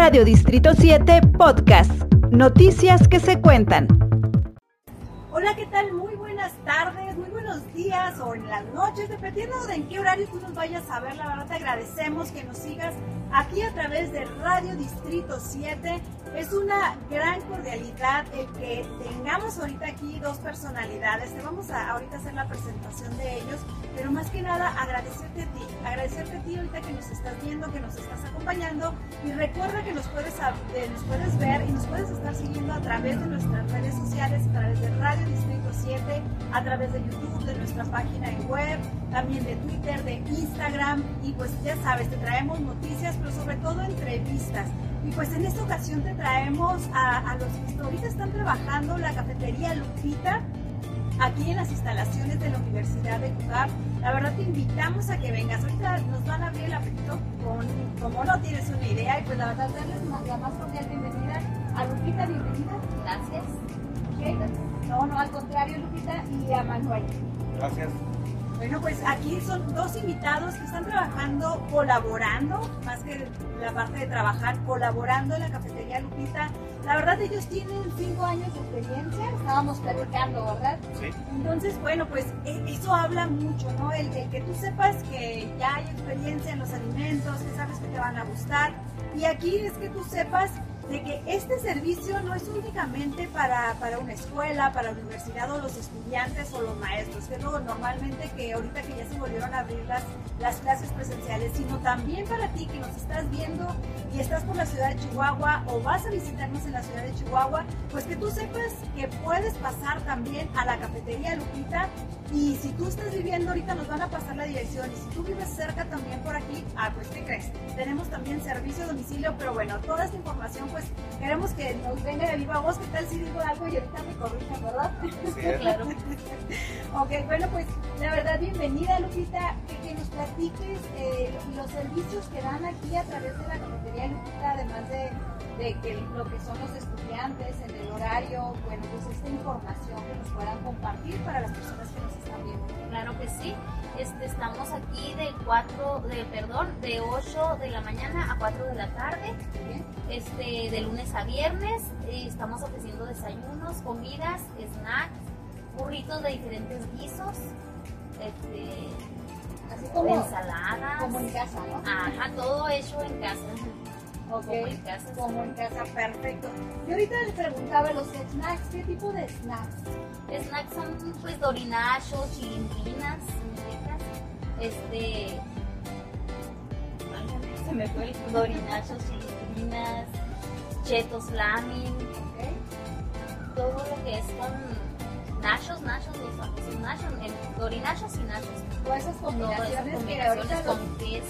Radio Distrito 7 Podcast. Noticias que se cuentan. Hola, ¿qué tal? Muy buenas tardes, muy buenos días o en las noches, dependiendo de en qué horario tú nos vayas a ver. La verdad te agradecemos que nos sigas aquí a través de Radio Distrito 7. Es una gran cordialidad el que tengamos ahorita aquí dos personalidades. Te vamos a ahorita hacer la presentación de ellos, pero más que nada agradecerte a ti, agradecerte a ti ahorita que nos estás viendo, que nos estás acompañando y recuerda que nos puedes, nos puedes ver y nos puedes estar siguiendo a través de nuestras redes sociales, a través de Radio Distrito 7, a través de YouTube, de nuestra página en web, también de Twitter, de Instagram y pues ya sabes, te traemos noticias, pero sobre todo entrevistas. Y pues en esta ocasión te traemos a, los que ahorita están trabajando la cafetería Lupita aquí en las instalaciones de la Universidad de Cucar. La verdad te invitamos a que vengas. Ahorita nos van a abrir el apetito con, como no tienes una idea, y pues la verdad darles la más cordial bienvenida a Lupita, bienvenida. Gracias. No, no, al contrario, Lupita, y a Manuel. Gracias. Bueno, pues aquí son dos invitados que están trabajando, colaborando, más que la parte de trabajar, colaborando en la cafetería Lupita. La verdad, ellos tienen cinco años de experiencia, estábamos platicando, ¿verdad? Sí. Entonces, bueno, pues e, eso habla mucho, ¿no? El, el que tú sepas que ya hay experiencia en los alimentos, que sabes que te van a gustar. Y aquí es que tú sepas de que este servicio no es únicamente para, para, una escuela, para la universidad o los estudiantes o los maestros, que es normalmente que ahorita que ya se volvieron a abrir las, las clases presenciales, sino también para ti que nos estás viendo y estás por la ciudad de Chihuahua o vas a visitarnos en la ciudad de Chihuahua, pues que tú sepas que puedes pasar también a la cafetería Lupita y si tú estás viviendo ahorita nos van a pasar la dirección y si tú vives cerca también por aquí, ah, pues ¿qué crees? Tenemos también servicio a domicilio, pero bueno, toda esta información pues queremos que nos venga de viva voz. ¿Qué tal si digo algo y ahorita me corrijan, verdad? Sí, claro. ok, bueno, pues la verdad, bienvenida Lupita, que, nos platiques eh, los servicios que dan aquí a través de la cafetería Lupita, además de, de que lo que son los estudiantes, en el horario, bueno, pues esta información que nos puedan compartir para las personas que nos están viendo. Claro que sí. Este, estamos aquí de 4, de, perdón, de 8 de la mañana a 4 de la tarde, este, de lunes a viernes. estamos ofreciendo desayunos, comidas, snacks, burritos de diferentes guisos, este, Así como, ensaladas. Como en casa, ¿no? Ajá, todo hecho en casa. Ok, Como en casa. Como en casa, perfecto. Y ahorita les preguntaba los snacks, ¿qué tipo de snacks? Snacks son pues dorinachos, chilindrinas, este ay, se me fue el dorinachos, chilindrinas, chetos lamin, todo lo que es con nachos, famosos nachos, dorinachos y nachos. Todas esas combinaciones, que ahorita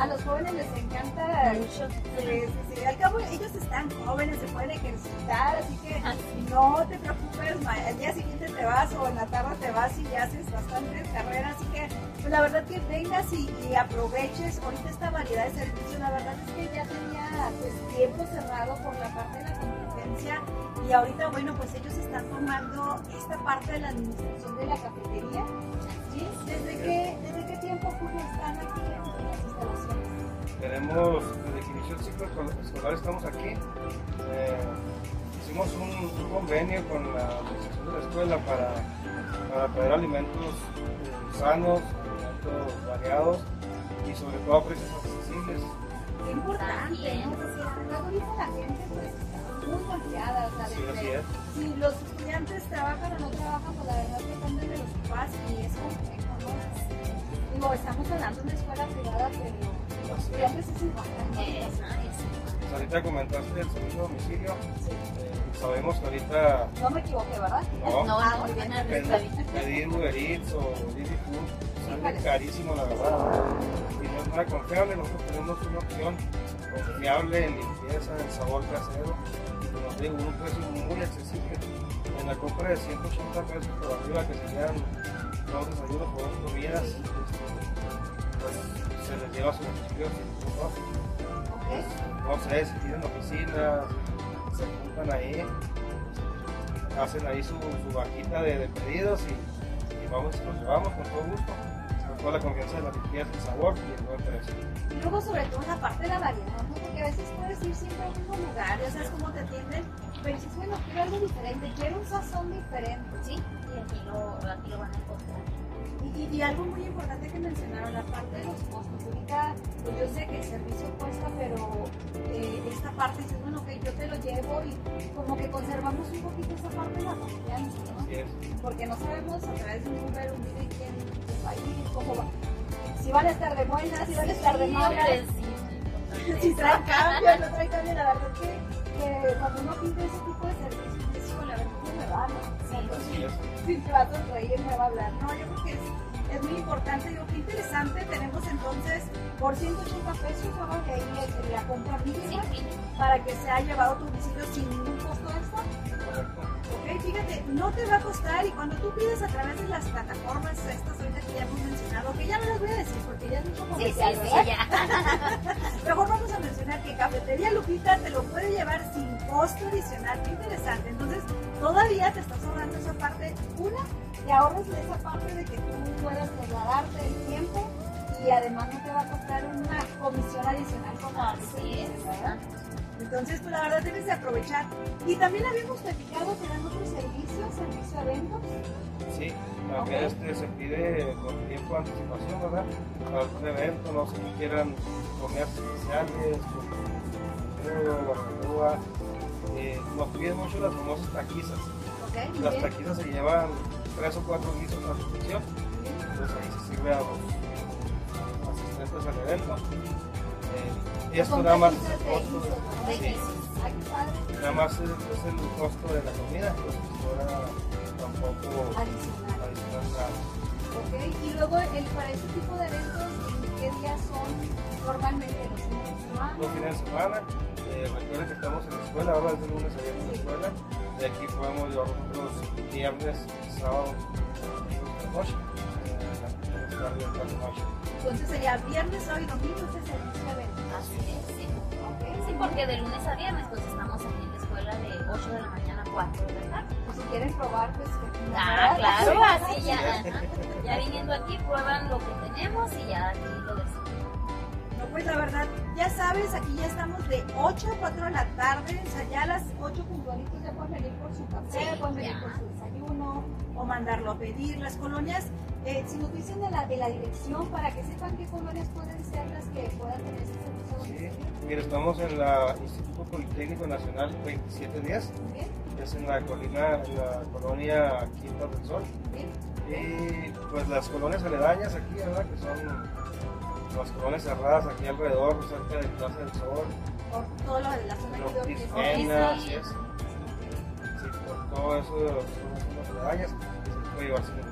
a los jóvenes les encanta mucho. Sí, sí, sí. Al cabo ellos están jóvenes, se pueden ejercitar, así que Así. no te preocupes, ma- al día siguiente te vas o en la tarde te vas y ya haces bastantes carreras, así que pues la verdad que vengas y, y aproveches ahorita esta variedad de servicios, la verdad es tiempo cerrado por la parte de la competencia y ahorita bueno pues ellos están tomando esta parte de la administración de la cafetería, ¿sí? ¿Desde qué, desde qué tiempo Julio están aquí en las instalaciones? Tenemos, desde que inició el ciclo escolar- estamos aquí. Eh, hicimos un, un convenio con la administración de la escuela para, para traer alimentos eh, sanos, alimentos variados y sobre todo a precios accesibles. Qué importante. ¿no? Porque luego ahorita la gente pues muy golpeada, o sea, Sí, desde- si los estudiantes trabajan o no trabajan, pues la verdad depende de los papás y es complejo, ¿no? Digo, estamos hablando de una escuela privada, pero los estudiantes es igual, Pues ahorita comentaste el servicio a domicilio. Sí. Sabemos que ahorita No me equivoqué, ¿verdad? no, No, Ah, muy bien. pedir, Uber Eats o Didi Food sale carísimo la verdad y no es nada confiable nosotros tenemos una opción confiable en limpieza en sabor casero y te digo un precio muy accesible en la compra de 180 pesos por arriba que serían dos desayunos por dos comidas este, pues se les lleva su domicilio sin costo. Ok. No sé si tienen oficinas se juntan ahí hacen ahí su, su vaquita de, pedidos y, y vamos y los llevamos con todo gusto con toda la confianza de la limpieza, el sabor y el buen precio. Y luego sobre todo la parte de la variedad, ¿no? Porque a veces puedes ir siempre a mismo lugar, ya sabes cómo te atienden, pero dices, bueno, quiero algo diferente, quiero un sazón diferente. Sí, y aquí lo, aquí lo van a encontrar. Y, algo muy importante que mencionaron, la parte de los costos. Ahorita, pues yo sé que el servicio cuesta, pero eh, esta parte dices, bueno, ok, yo te lo llevo y como que conservamos un poquito esa parte de la confianza, ¿no? Porque no sabemos a través de un Uber, un video, quién va a ir, cómo va. Si van a estar de buenas, si van a estar de malas. Sí, sí, si traen cambio, no traen cambio, la verdad que, que cuando uno pide ese tipo de servicios, dice, "Híjole, a ver cómo me va, ¿no? Sí, Así es. si te va a sonreír, me va a hablar. No, yo creo que es, es muy importante, digo, qué interesante. Tenemos entonces por 180 pesos, ahora de ahí es la compra Sí, mínima sí. para que sea llevado a tu domicilio sin ningún costo extra. No te va a costar y cuando tú pides a través de las plataformas estas ahorita que ya hemos mencionado, que ya no las voy a decir porque ya es mucho Sí, sí, comercial, sí, ¿verdad? ya. Mejor vamos a mencionar que Cafetería Lupita te lo puede llevar sin costo adicional. Qué interesante. Entonces, todavía te estás ahorrando esa parte. Una, te ahorras de esa parte de que tú puedas trasladarte el tiempo y además no te va a costar una comisión adicional como Así es. ¿verdad? Entonces, pues la verdad debes de aprovechar. Y también habíamos platicado que dan otros servicios, servicio a eventos. Sí, también Ok. este, se pide con tiempo de anticipación, ¿verdad? Para algún evento, no sé si quieran comidas especiales, barbacoa. Eh, nos piden mucho las famosas taquizas. Las bien. taquizas se llevan tres o cuatro guisos a recepción, entonces ahí se sirve a los asistentes al evento. Eh, esto nada más es el costo. De sí, nada más es, es el costo de la comida, pues ahora tampoco Adicional. adicional nada. Ok, y luego el, para este tipo de eventos, ¿en qué días son normalmente los fines de semana? los fines de semana. Eh, recuerden que estamos en la escuela, ahora es de lunes a viernes en la escuela. De aquí podemos llevar nosotros viernes, sábado, la noche. Eh, la tarde, tarde, noche. Entonces sería viernes, sábado y domingo ese servicio de eventos. Así es, sí. Ok, Sí, porque de lunes a viernes pues estamos aquí en la escuela de 8 de la mañana a 4 de la tarde. Pues si quieren probar, pues que Ah, claro, Sí, así sí. ya. ajá. Ya viniendo aquí prueban lo que tenemos y ya aquí lo decimos. No, pues la verdad, ya sabes, aquí ya estamos de 8 a 4 de la tarde, o sea, ya a las 8 puntualitos ya pueden venir por su café, Sí, pueden venir ya. por su desayuno o mandarlo a pedir. Las colonias, eh, si nos dicen de la, de la dirección para que sepan qué colonias pueden ser las que puedan tener servicio. a Sí. Mira, estamos en la Instituto Politécnico Nacional 2710, Muy bien, es en la colina, en la colonia Quinta del Sol. Y pues las colonias aledañas aquí, ¿verdad? Que son las colonias cerradas aquí alrededor, cerca de Plaza del Sol, Por todo lo de la zona Los sí. así es. Sí, por todo eso de las zonas aledañas, se puede llevar sin ningún costo.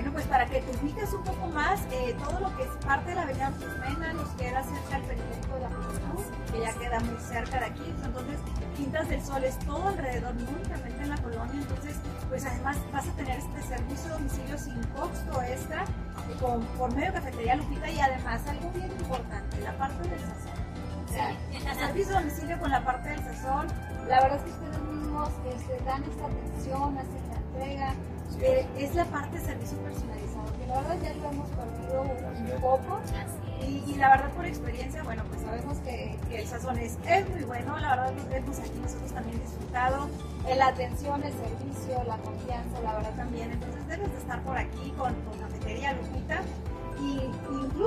Bueno, pues para que te ubiques un poco más, eh, todo lo que es parte de la avenida Susmena nos queda cerca del periférico de la Juventud, que ya queda muy cerca de aquí. Entonces, Quintas del Sol es todo alrededor, no únicamente en la colonia. Entonces, pues además vas a tener este servicio de domicilio sin costo extra con, por medio de Cafetería Lupita y además algo bien importante, la parte del sazón. O sea, el servicio de domicilio con la parte del sazón, la verdad es que ustedes mismos este, dan esta atención, hacen la entrega. Eh, es la parte de servicio personalizado, que la verdad ya lo hemos perdido un poco. Y, la verdad por experiencia, bueno, pues sabemos que, que el sazón es, es muy bueno, la verdad lo hemos aquí nosotros también disfrutado. Eh, La atención, el servicio, la confianza, la verdad también. Entonces debes de estar por aquí con, con Cafetería Lupita.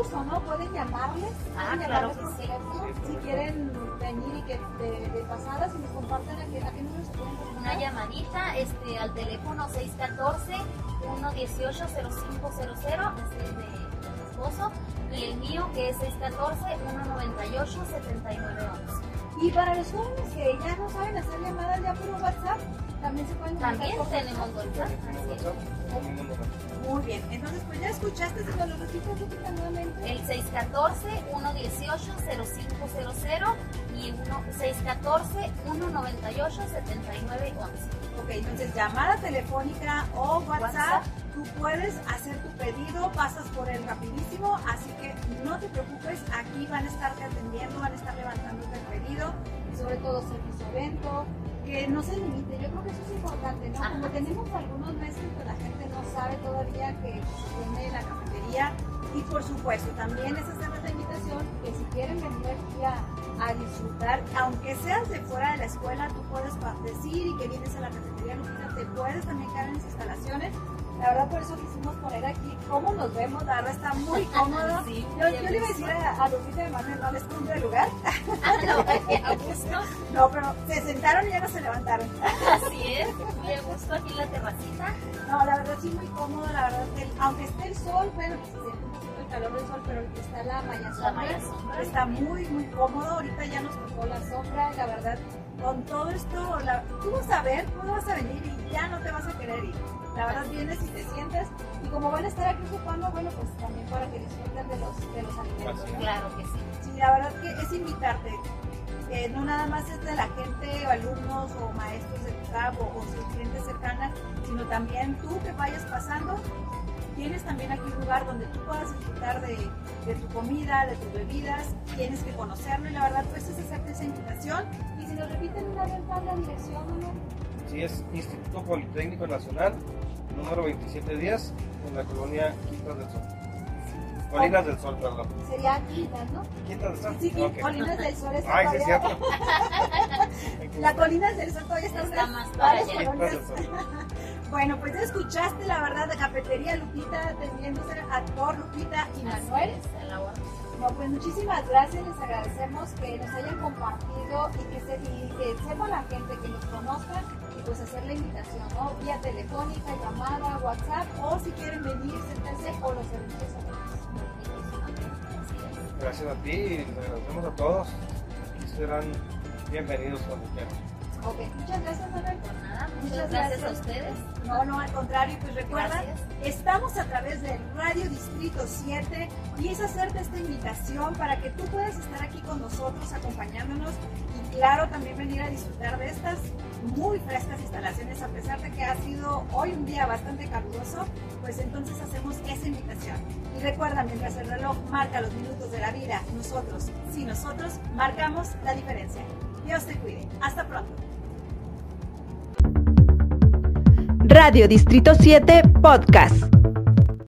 Incluso, ¿no? Pueden llamarles, Ah, pueden claro llamarles que por sí. teléfono Sí, si quieren venir y que de, de pasada, si nos comparten a qué, a qué número se pueden Una comunicar. llamadita este, al teléfono 614-118-0500, ese es de mi esposo, y el mío que es 614-198-7911. Y para los jóvenes que ya no saben hacer llamadas ya por también se tenemos WhatsApp. Muy bien, entonces pues ya escuchaste, si nos lo repita nuevamente. El 614-118-0500 y uno- 614-198-7911. Ok, entonces llamada telefónica o WhatsApp, WhatsApp. tú puedes hacer tu pedido, pasas por él rapidísimo, así que no te preocupes, aquí van a estarte atendiendo, van a estar levantando el pedido sobre todo servicio evento, que no se limite, yo creo que eso es importante, ¿no? Como tenemos algunos meses que la gente no sabe todavía que tiene la cafetería y por supuesto también es hacerles la invitación que si quieren venir aquí a, a disfrutar, aunque seas de fuera de la escuela, tú puedes decir y que vienes a la cafetería Lupita, te puedes también quedar en las instalaciones. La verdad, por eso quisimos poner aquí cómo nos vemos. La verdad, está muy cómodo. Sí, yo, yo le iba a decir a, a Lupita de Manuel, no les el lugar. no, a gusto. No, pero se sentaron y ya no se levantaron. Así es, muy a gusto aquí en la terracita. No, la verdad, sí, muy cómodo. La verdad, el- aunque esté el sol, bueno, se siente un poquito el calor del sol, pero está la malla La sombra. malla sombra. Está muy, muy cómodo. Ahorita ya nos tocó la sombra. y La verdad, con todo esto, la- tú vas a ver, tú vas a venir y ya no te vas a querer ir. La verdad, vienes y te sientes. Y como van a estar aquí ocupando, bueno, pues también para que disfruten de los, de los alimentos. ¿no? Claro que sí. Sí, la verdad que es invitarte. que no nada más es de la gente, o alumnos o maestros de tu campo o sus clientes cercanas, sino también tú que vayas pasando. Tienes también aquí un lugar donde tú puedas disfrutar de, de tu comida, de tus bebidas, tienes que conocerlo y la verdad pues es hacerte esa invitación. Y si nos repiten una vez más la dirección, ¿no? Sí, es Instituto Politécnico Nacional, número 2710, en la colonia Quintas del Sol. Colinas del Sol, perdón. sería Quitas, ¿no? Quintas del Sol. Sí, sí. Colinas del Sol está Ay, sí, es cierto. La Colinas del Sol todavía está, Está más. Quintas Sol. Bueno, pues ya escuchaste la verdad de Cafetería Lupita, atendiéndose a por Lupita y Manuel. Es. No, pues muchísimas gracias, les agradecemos que nos hayan compartido y que, se, y que sepa la gente que nos conozca pues hacer la invitación, ¿no? Vía telefónica, llamada, WhatsApp o si quieren venir, sentarse o los servicios es. Gracias a ti y agradecemos a todos. Aquí serán bienvenidos cuando quieran. Ok, muchas gracias, Manuel. Muchas gracias a ustedes. No, no, al contrario, pues recuerda, estamos a través del Radio Distrito 7 y es hacerte esta invitación para que tú puedas estar aquí con nosotros acompañándonos y claro, también venir a disfrutar de estas muy frescas instalaciones a pesar de que ha sido hoy un día bastante caluroso, pues entonces hacemos esa invitación. Y recuerda, mientras el reloj marca los minutos de la vida, nosotros, sí nosotros, marcamos la diferencia. Dios te cuide. Hasta pronto. Radio Distrito 7 Podcast.